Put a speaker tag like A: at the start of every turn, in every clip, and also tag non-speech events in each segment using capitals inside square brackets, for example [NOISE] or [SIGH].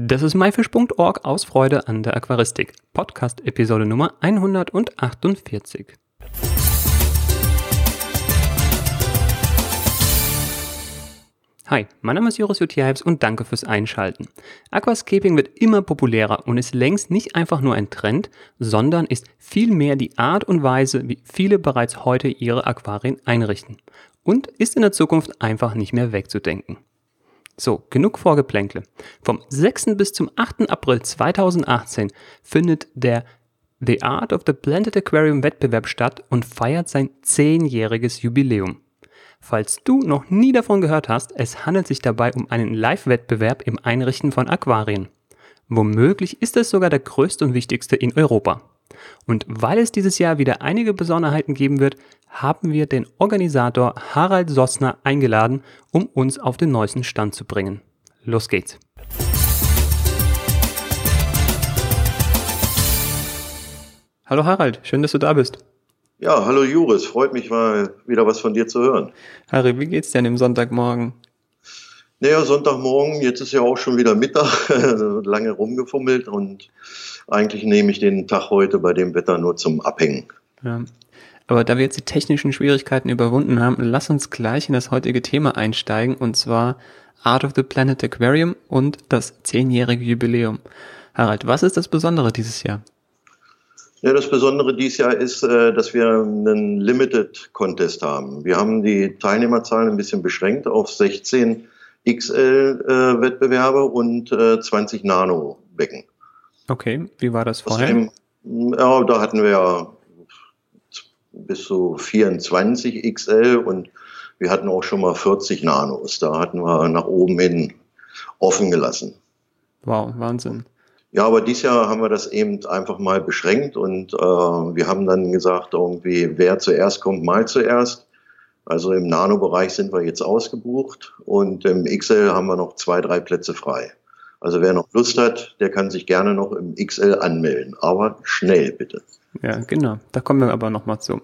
A: Das ist myfish.org aus Freude an der Aquaristik. Podcast Episode Nummer 148. Hi, mein Name ist Joris Jutjahebs und danke fürs Einschalten. Aquascaping wird immer populärer und ist längst nicht einfach nur ein Trend, sondern ist vielmehr die Art und Weise, wie viele bereits heute ihre Aquarien einrichten. Und ist in der Zukunft einfach nicht mehr wegzudenken. So, genug Vorgeplänkle. Vom 6. bis zum 8. April 2018 findet der The Art of the Blended Aquarium Wettbewerb statt und feiert sein zehnjähriges Jubiläum. Falls du noch nie davon gehört hast, es handelt sich dabei um einen Live-Wettbewerb im Einrichten von Aquarien. Womöglich ist es sogar der größte und wichtigste in Europa. Und weil es dieses Jahr wieder einige Besonderheiten geben wird, haben wir den Organisator Harald Sossner eingeladen, um uns auf den neuesten Stand zu bringen. Los geht's! Hallo Harald, schön, dass du da bist.
B: Ja, hallo Juris, freut mich mal wieder was von dir zu hören.
A: Harry, wie geht's denn im Sonntagmorgen?
B: Naja, Sonntagmorgen, jetzt ist ja auch schon wieder Mittag, [LAUGHS] lange rumgefummelt und eigentlich nehme ich den Tag heute bei dem Wetter nur zum Abhängen.
A: Ja. Aber da wir jetzt die technischen Schwierigkeiten überwunden haben, lass uns gleich in das heutige Thema einsteigen und zwar Art of the Planet Aquarium und das zehnjährige Jubiläum. Harald, was ist das Besondere dieses Jahr?
B: Ja, das Besondere dieses Jahr ist, äh, dass wir einen Limited Contest haben. Wir haben die Teilnehmerzahlen ein bisschen beschränkt auf 16 XL-Wettbewerbe und 20 äh, Nano-Becken.
A: Okay, wie war das vorher? Außerdem,
B: ja, da hatten wir ja bis zu 24 XL und wir hatten auch schon mal 40 Nanos. Da hatten wir nach oben hin offen gelassen.
A: Wow, Wahnsinn.
B: Ja, aber dieses Jahr haben wir das eben einfach mal beschränkt und äh, wir haben dann gesagt, irgendwie, wer zuerst kommt, mal zuerst. Also im Nano-Bereich sind wir jetzt ausgebucht und im XL haben wir noch zwei, drei Plätze frei. Also wer noch Lust hat, der kann sich gerne noch im XL anmelden, aber schnell bitte.
A: Ja, genau. Da kommen wir aber nochmal zu.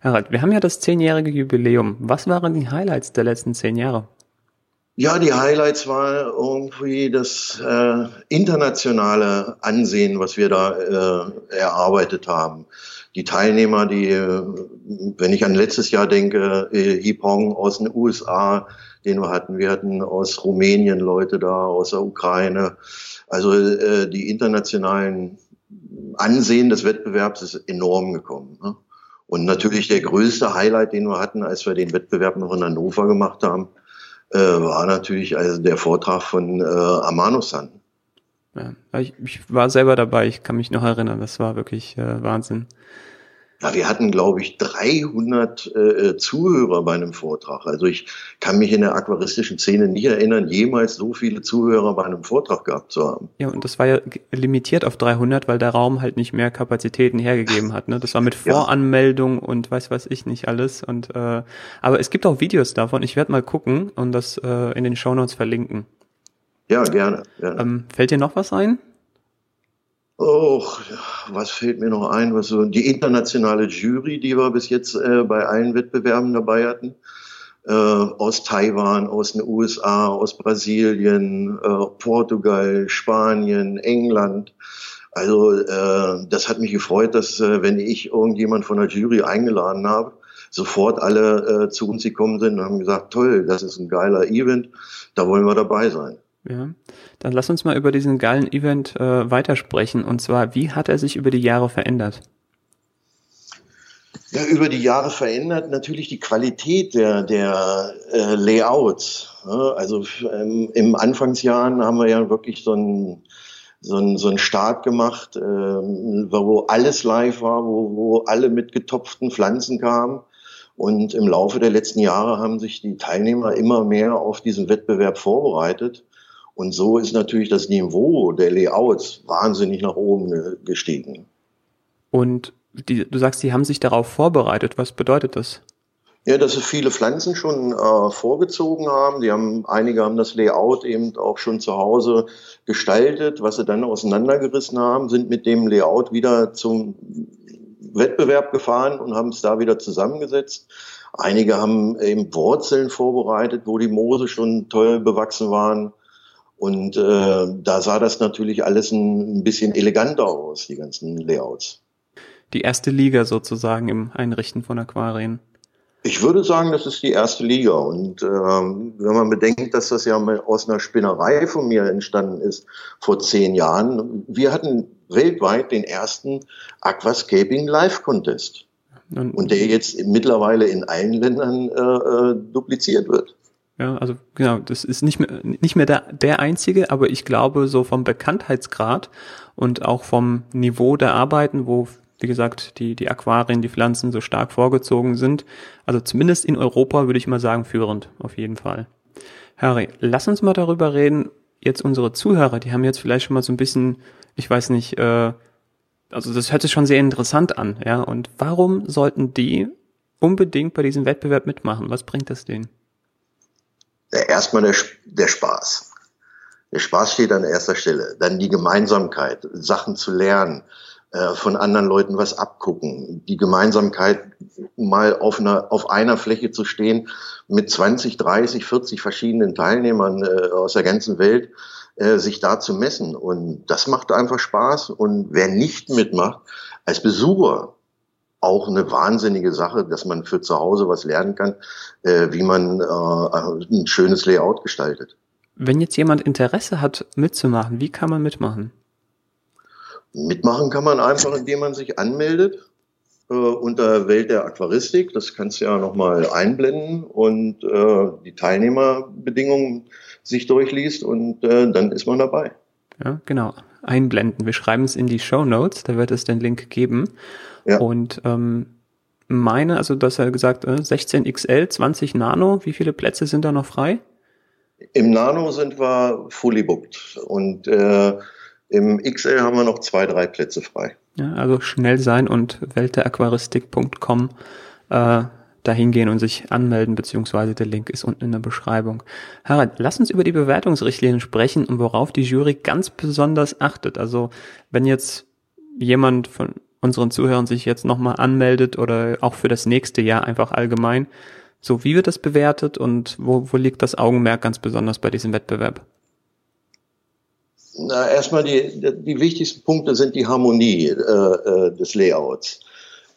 A: Harald, wir haben ja das zehnjährige Jubiläum. Was waren die Highlights der letzten zehn Jahre?
B: Ja, die Highlights war irgendwie das äh, internationale Ansehen, was wir da äh, erarbeitet haben. Die Teilnehmer, die, äh, wenn ich an letztes Jahr denke, äh, Hipong aus den USA, den wir hatten, wir hatten aus Rumänien Leute da, aus der Ukraine. Also äh, die internationalen Ansehen des Wettbewerbs ist enorm gekommen. Ne? Und natürlich der größte Highlight, den wir hatten, als wir den Wettbewerb noch in Hannover gemacht haben, äh, war natürlich also der Vortrag von äh, Amano-san.
A: Ja, ich, ich, war selber dabei, ich kann mich noch erinnern, das war wirklich äh, Wahnsinn.
B: Ja, wir hatten, glaube ich, 300 äh, Zuhörer bei einem Vortrag. Also ich kann mich in der aquaristischen Szene nicht erinnern, jemals so viele Zuhörer bei einem Vortrag gehabt zu haben.
A: Ja, und das war ja limitiert auf 300, weil der Raum halt nicht mehr Kapazitäten hergegeben hat. Ne? Das war mit [LAUGHS] Voranmeldung ja. und weiß was ich nicht alles. Und äh, aber es gibt auch Videos davon. Ich werde mal gucken und das äh, in den Shownotes verlinken.
B: Ja, gerne. gerne.
A: Ähm, fällt dir noch was ein?
B: Och, was fällt mir noch ein? Was so, die internationale Jury, die wir bis jetzt äh, bei allen Wettbewerben dabei hatten, äh, aus Taiwan, aus den USA, aus Brasilien, äh, Portugal, Spanien, England. Also äh, das hat mich gefreut, dass äh, wenn ich irgendjemand von der Jury eingeladen habe, sofort alle äh, zu uns gekommen sind und haben gesagt, toll, das ist ein geiler Event, da wollen wir dabei sein.
A: Ja, dann lass uns mal über diesen geilen Event äh, weitersprechen. Und zwar, wie hat er sich über die Jahre verändert?
B: Ja, über die Jahre verändert natürlich die Qualität der, der äh, Layouts. Also ähm, im Anfangsjahren haben wir ja wirklich so einen so einen, so einen Start gemacht, ähm, wo alles live war, wo, wo alle mit getopften Pflanzen kamen. Und im Laufe der letzten Jahre haben sich die Teilnehmer immer mehr auf diesen Wettbewerb vorbereitet. Und so ist natürlich das Niveau der Layouts wahnsinnig nach oben gestiegen.
A: Und die, du sagst, die haben sich darauf vorbereitet. Was bedeutet das?
B: Ja, dass sie viele Pflanzen schon äh, vorgezogen haben. Die haben, einige haben das Layout eben auch schon zu Hause gestaltet. Was sie dann auseinandergerissen haben, sind mit dem Layout wieder zum Wettbewerb gefahren und haben es da wieder zusammengesetzt. Einige haben eben Wurzeln vorbereitet, wo die Moose schon toll bewachsen waren. Und äh, da sah das natürlich alles ein, bisschen eleganter aus, die ganzen Layouts.
A: Die erste Liga sozusagen im Einrichten von Aquarien.
B: Ich würde sagen, das ist die erste Liga. Und ähm, wenn man bedenkt, dass das ja mal aus einer Spinnerei von mir entstanden ist vor zehn Jahren, wir hatten weltweit den ersten Aquascaping Live Contest. Und, und der jetzt mittlerweile in allen Ländern äh, äh, dupliziert wird.
A: Ja, also genau, das ist nicht mehr nicht mehr der, der einzige, aber ich glaube so vom Bekanntheitsgrad und auch vom Niveau der Arbeiten, wo wie gesagt, die, die Aquarien, die Pflanzen so stark vorgezogen sind. Also zumindest in Europa würde ich mal sagen, führend, auf jeden Fall. Harry, lass uns mal darüber reden. Jetzt unsere Zuhörer, die haben jetzt vielleicht schon mal so ein bisschen, ich weiß nicht, äh, also das hört sich schon sehr interessant an, ja. Und warum sollten die unbedingt bei diesem Wettbewerb mitmachen? Was bringt das denen?
B: Ja, erstmal der, der Spaß. Der Spaß steht an erster Stelle. Dann die Gemeinsamkeit, Sachen zu lernen, äh, von anderen Leuten was abgucken. Die Gemeinsamkeit, mal auf einer, auf einer Fläche zu stehen mit 20, 30, 40 verschiedenen Teilnehmern äh, aus der ganzen Welt, äh, sich da zu messen. Und das macht einfach Spaß. Und wer nicht mitmacht, als Besucher, auch eine wahnsinnige Sache, dass man für zu Hause was lernen kann, äh, wie man äh, ein schönes Layout gestaltet.
A: Wenn jetzt jemand Interesse hat, mitzumachen, wie kann man mitmachen?
B: Mitmachen kann man einfach, [LAUGHS] indem man sich anmeldet äh, unter Welt der Aquaristik. Das kannst du ja nochmal einblenden und äh, die Teilnehmerbedingungen sich durchliest und äh, dann ist man dabei.
A: Ja, genau. Einblenden. Wir schreiben es in die Show Notes, da wird es den Link geben. Ja. Und ähm, meine, also du hast ja gesagt, äh, 16 XL, 20 Nano, wie viele Plätze sind da noch frei?
B: Im Nano sind wir fully booked und äh, im XL haben wir noch zwei, drei Plätze frei.
A: Ja, also schnell sein und welteaquaristik.com äh, dahin gehen und sich anmelden, beziehungsweise der Link ist unten in der Beschreibung. Harald, lass uns über die Bewertungsrichtlinien sprechen und worauf die Jury ganz besonders achtet. Also wenn jetzt jemand von unseren Zuhörern sich jetzt nochmal anmeldet oder auch für das nächste Jahr einfach allgemein. So, wie wird das bewertet und wo, wo liegt das Augenmerk ganz besonders bei diesem Wettbewerb?
B: Na, erstmal die, die wichtigsten Punkte sind die Harmonie äh, äh, des Layouts,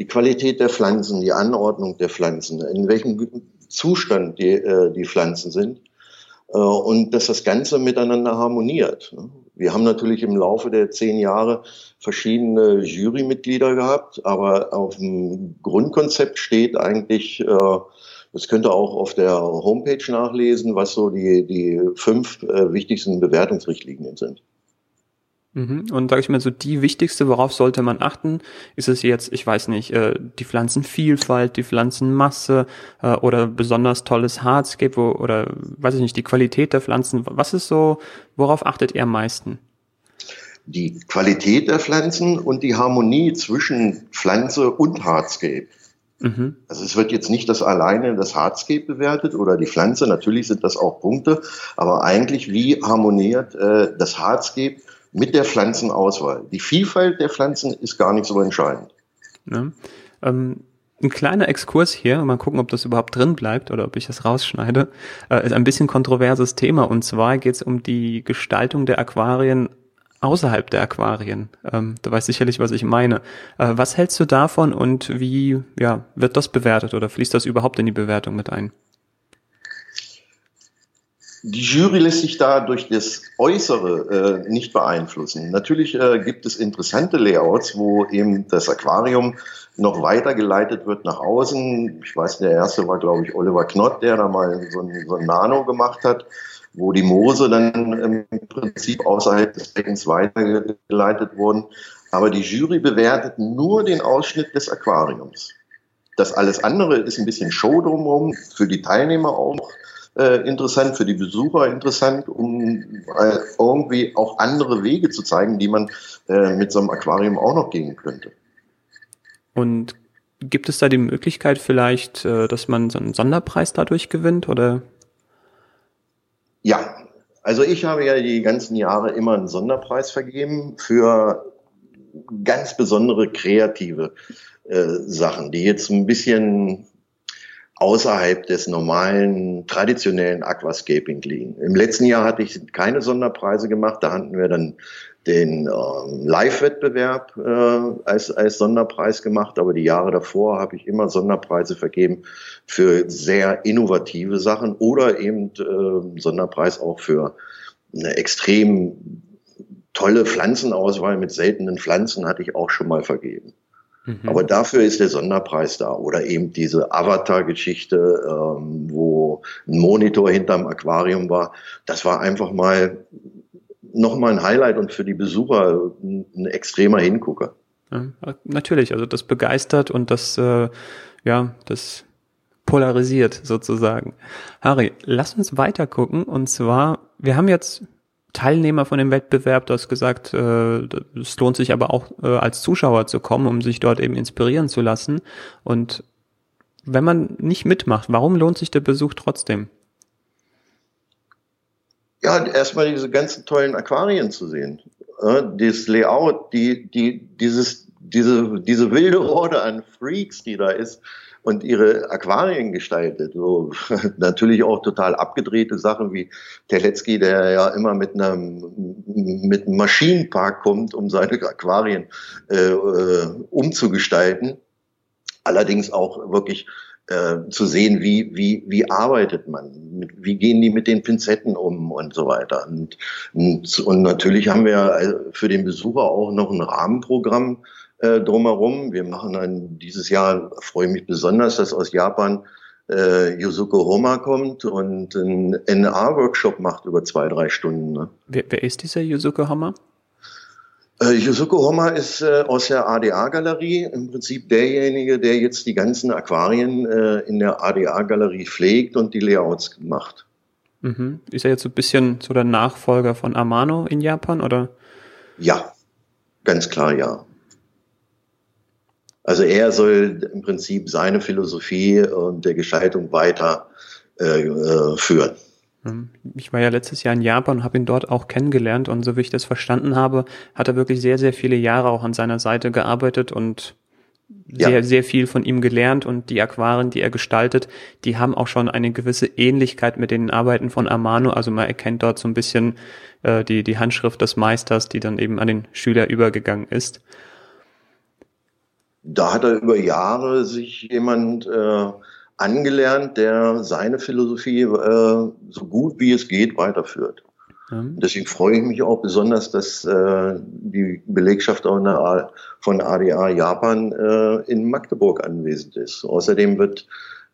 B: die Qualität der Pflanzen, die Anordnung der Pflanzen, in welchem Zustand die, äh, die Pflanzen sind äh, und dass das Ganze miteinander harmoniert. Wir haben natürlich im Laufe der zehn Jahre verschiedene Jurymitglieder gehabt, aber auf dem Grundkonzept steht eigentlich, äh, das könnt ihr auch auf der Homepage nachlesen, was so die, die fünf äh, wichtigsten Bewertungsrichtlinien sind.
A: Mhm. Und sage ich mal so, die wichtigste, worauf sollte man achten, ist es jetzt, ich weiß nicht, äh, die Pflanzenvielfalt, die Pflanzenmasse äh, oder besonders tolles Hardscape oder weiß ich nicht, die Qualität der Pflanzen. Was ist so, worauf achtet ihr am meisten?
B: Die Qualität der Pflanzen und die Harmonie zwischen Pflanze und Hardscape. Mhm. Also es wird jetzt nicht das alleine das Hardscape bewertet oder die Pflanze, natürlich sind das auch Punkte, aber eigentlich wie harmoniert äh, das Hardscape mit der Pflanzenauswahl. Die Vielfalt der Pflanzen ist gar nicht so entscheidend.
A: Ja. Ähm, ein kleiner Exkurs hier, mal gucken, ob das überhaupt drin bleibt oder ob ich das rausschneide, äh, ist ein bisschen kontroverses Thema. Und zwar geht es um die Gestaltung der Aquarien außerhalb der Aquarien. Ähm, du weißt sicherlich, was ich meine. Äh, was hältst du davon und wie ja, wird das bewertet oder fließt das überhaupt in die Bewertung mit ein?
B: Die Jury lässt sich da durch das Äußere äh, nicht beeinflussen. Natürlich äh, gibt es interessante Layouts, wo eben das Aquarium noch weitergeleitet wird nach außen. Ich weiß, der erste war, glaube ich, Oliver Knott, der da mal so ein, so ein Nano gemacht hat, wo die Moose dann im Prinzip außerhalb des Beckens weitergeleitet wurden. Aber die Jury bewertet nur den Ausschnitt des Aquariums. Das alles andere ist ein bisschen Show drumherum, für die Teilnehmer auch äh, interessant, für die Besucher interessant, um äh, irgendwie auch andere Wege zu zeigen, die man äh, mit so einem Aquarium auch noch gehen könnte.
A: Und gibt es da die Möglichkeit vielleicht, äh, dass man so einen Sonderpreis dadurch gewinnt oder?
B: Ja, also ich habe ja die ganzen Jahre immer einen Sonderpreis vergeben für ganz besondere kreative äh, Sachen, die jetzt ein bisschen außerhalb des normalen, traditionellen Aquascaping liegen. Im letzten Jahr hatte ich keine Sonderpreise gemacht. Da hatten wir dann den ähm, Live-Wettbewerb äh, als, als Sonderpreis gemacht, aber die Jahre davor habe ich immer Sonderpreise vergeben für sehr innovative Sachen oder eben äh, Sonderpreis auch für eine extrem tolle Pflanzenauswahl mit seltenen Pflanzen hatte ich auch schon mal vergeben. Mhm. Aber dafür ist der Sonderpreis da. Oder eben diese Avatar-Geschichte, ähm, wo ein Monitor hinterm Aquarium war. Das war einfach mal nochmal ein Highlight und für die Besucher ein, ein extremer Hingucker.
A: Ja, natürlich, also das begeistert und das, äh, ja, das polarisiert sozusagen. Harry, lass uns weiter gucken und zwar, wir haben jetzt Teilnehmer von dem Wettbewerb, du hast gesagt, äh, es lohnt sich aber auch äh, als Zuschauer zu kommen, um sich dort eben inspirieren zu lassen. Und wenn man nicht mitmacht, warum lohnt sich der Besuch trotzdem?
B: Ja, erstmal diese ganzen tollen Aquarien zu sehen. Äh, das Layout, die, die, dieses, diese, diese wilde Horde an Freaks, die da ist und ihre Aquarien gestaltet. So, [LAUGHS] natürlich auch total abgedrehte Sachen wie Teletzky, der ja immer mit einem, mit einem Maschinenpark kommt, um seine Aquarien äh, äh umzugestalten. Allerdings auch wirklich äh, zu sehen, wie, wie, wie arbeitet man, wie gehen die mit den Pinzetten um und so weiter. Und, und, und natürlich haben wir äh, für den Besucher auch noch ein Rahmenprogramm äh, drumherum. Wir machen dann dieses Jahr, freue mich besonders, dass aus Japan äh, Yusuko Homa kommt und einen NA-Workshop macht über zwei, drei Stunden. Ne?
A: Wer, wer ist dieser Yusuko Homa?
B: Äh, Yusuko Homa ist äh, aus der ADA-Galerie im Prinzip derjenige, der jetzt die ganzen Aquarien äh, in der ADA-Galerie pflegt und die Layouts macht.
A: Mhm. Ist er jetzt so ein bisschen so der Nachfolger von Amano in Japan, oder?
B: Ja, ganz klar ja. Also er soll im Prinzip seine Philosophie und der Gestaltung weiter äh, äh führen.
A: Ähm, ich war ja letztes Jahr in Japan und habe ihn dort auch kennengelernt und so wie ich das verstanden habe, hat er wirklich sehr, sehr viele Jahre auch an seiner Seite gearbeitet und sehr, ja. sehr viel von ihm gelernt und die Aquarien, die er gestaltet, die haben auch schon eine gewisse Ähnlichkeit mit den Arbeiten von Amano. Also man erkennt dort so ein bisschen äh, die, die Handschrift des Meisters, die dann eben an den Schüler übergegangen ist.
B: Da hat er über Jahre sich jemand äh, angelernt, der seine Philosophie äh, so gut wie es geht weiterführt. Mhm. Deswegen freue ich mich auch besonders, dass äh, die Belegschaft von ADA Japan äh, in Magdeburg anwesend ist. Außerdem wird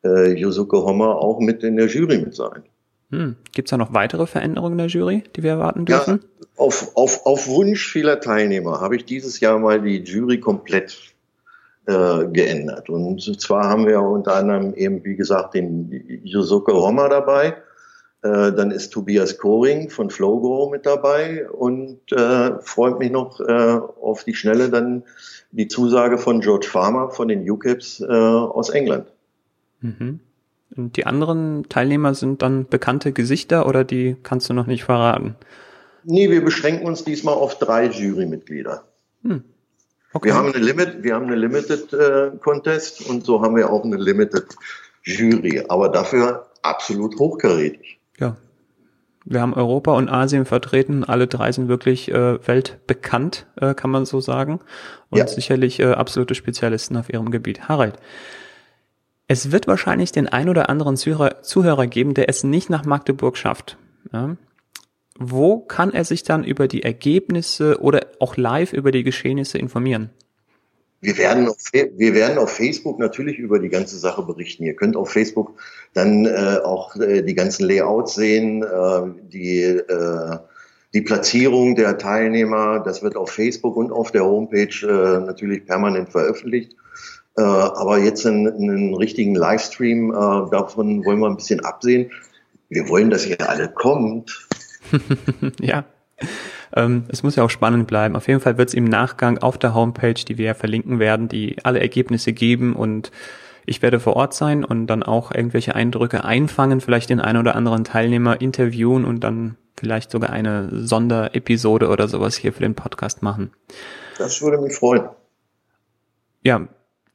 B: äh, Yusuke Hommer auch mit in der Jury mit sein.
A: Hm. Gibt es da noch weitere Veränderungen in der Jury, die wir erwarten dürfen?
B: Ja, auf, auf, auf Wunsch vieler Teilnehmer habe ich dieses Jahr mal die Jury komplett äh, geändert. Und zwar haben wir unter anderem eben, wie gesagt, den Yusuke Hommer dabei. Äh, dann ist Tobias Koring von Flowgo mit dabei und äh, freut mich noch äh, auf die Schnelle dann die Zusage von George Farmer von den UKIPs äh, aus England.
A: Mhm. Und die anderen Teilnehmer sind dann bekannte Gesichter oder die kannst du noch nicht verraten?
B: Nee, wir beschränken uns diesmal auf drei Jurymitglieder. Hm. Okay. Wir haben eine Limit, wir haben eine Limited äh, Contest und so haben wir auch eine Limited Jury, aber dafür absolut hochkarätig.
A: Ja. Wir haben Europa und Asien vertreten. Alle drei sind wirklich äh, weltbekannt, äh, kann man so sagen. Und ja. sicherlich äh, absolute Spezialisten auf ihrem Gebiet. Harald, es wird wahrscheinlich den ein oder anderen Zuhörer, Zuhörer geben, der es nicht nach Magdeburg schafft. Ja? Wo kann er sich dann über die Ergebnisse oder auch live über die Geschehnisse informieren?
B: Wir werden, auf, wir werden auf Facebook natürlich über die ganze Sache berichten. Ihr könnt auf Facebook dann äh, auch äh, die ganzen Layouts sehen, äh, die, äh, die Platzierung der Teilnehmer. Das wird auf Facebook und auf der Homepage äh, natürlich permanent veröffentlicht. Äh, aber jetzt einen, einen richtigen Livestream, davon wollen wir ein bisschen absehen. Wir wollen, dass ihr alle kommt [LAUGHS]
A: ja. Ähm, es muss ja auch spannend bleiben. Auf jeden Fall wird es im Nachgang auf der Homepage, die wir ja verlinken werden, die alle Ergebnisse geben und ich werde vor Ort sein und dann auch irgendwelche Eindrücke einfangen, vielleicht den einen oder anderen Teilnehmer interviewen und dann vielleicht sogar eine Sonderepisode oder sowas hier für den Podcast machen.
B: Das würde mich freuen.
A: Ja,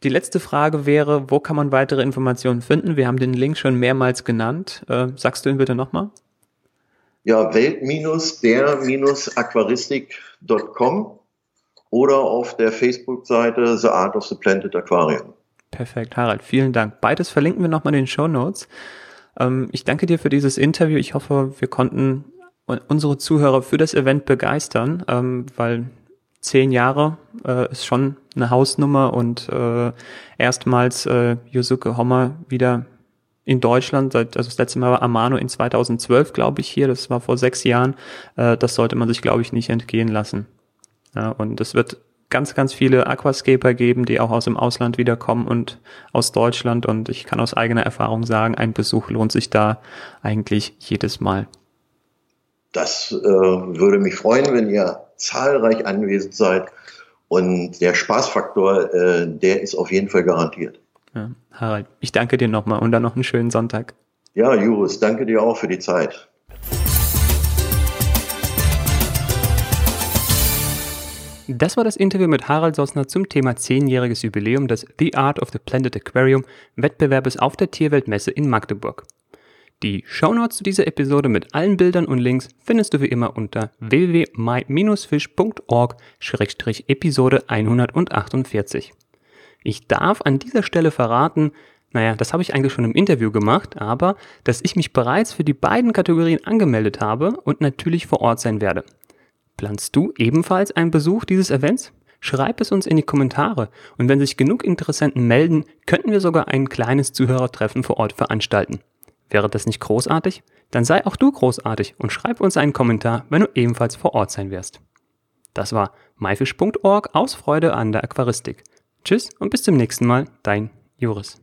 A: Die letzte Frage wäre, wo kann man weitere Informationen finden? Wir haben den Link schon mehrmals genannt. Äh, sagst du ihn bitte nochmal?
B: Ja, welt-der-aquaristik.com oder auf der Facebook-Seite The Art of the Planted Aquarium.
A: Perfekt, Harald, vielen Dank. Beides verlinken wir nochmal in den Show Notes. Ähm, ich danke dir für dieses Interview. Ich hoffe, wir konnten unsere Zuhörer für das Event begeistern, ähm, weil zehn Jahre äh, ist schon eine Hausnummer und äh, erstmals äh, Yusuke Hommer wieder in Deutschland, seit, also das letzte Mal war Amano in 2012, glaube ich, hier, das war vor sechs Jahren. Äh, das sollte man sich, glaube ich, nicht entgehen lassen. Ja, und es wird ganz, ganz viele Aquascaper geben, die auch aus dem Ausland wiederkommen und aus Deutschland. Und ich kann aus eigener Erfahrung sagen, ein Besuch lohnt sich da eigentlich jedes Mal.
B: Das äh, würde mich freuen, wenn ihr zahlreich anwesend seid. Und der Spaßfaktor, äh, der ist auf jeden Fall garantiert.
A: Ja, Harald, ich danke dir nochmal und dann noch einen schönen Sonntag.
B: Ja, Jurus, danke dir auch für die Zeit.
A: Das war das Interview mit Harald Sossner zum Thema 10-jähriges Jubiläum des The Art of the Planted Aquarium Wettbewerbes auf der Tierweltmesse in Magdeburg. Die Shownotes zu dieser Episode mit allen Bildern und Links findest du wie immer unter www.my-fish.org-episode 148. Ich darf an dieser Stelle verraten, naja, das habe ich eigentlich schon im Interview gemacht, aber dass ich mich bereits für die beiden Kategorien angemeldet habe und natürlich vor Ort sein werde. Planst du ebenfalls einen Besuch dieses Events? Schreib es uns in die Kommentare und wenn sich genug Interessenten melden, könnten wir sogar ein kleines Zuhörertreffen vor Ort veranstalten. Wäre das nicht großartig? Dann sei auch du großartig und schreib uns einen Kommentar, wenn du ebenfalls vor Ort sein wirst. Das war myfish.org aus Freude an der Aquaristik. Tschüss und bis zum nächsten Mal, dein Joris.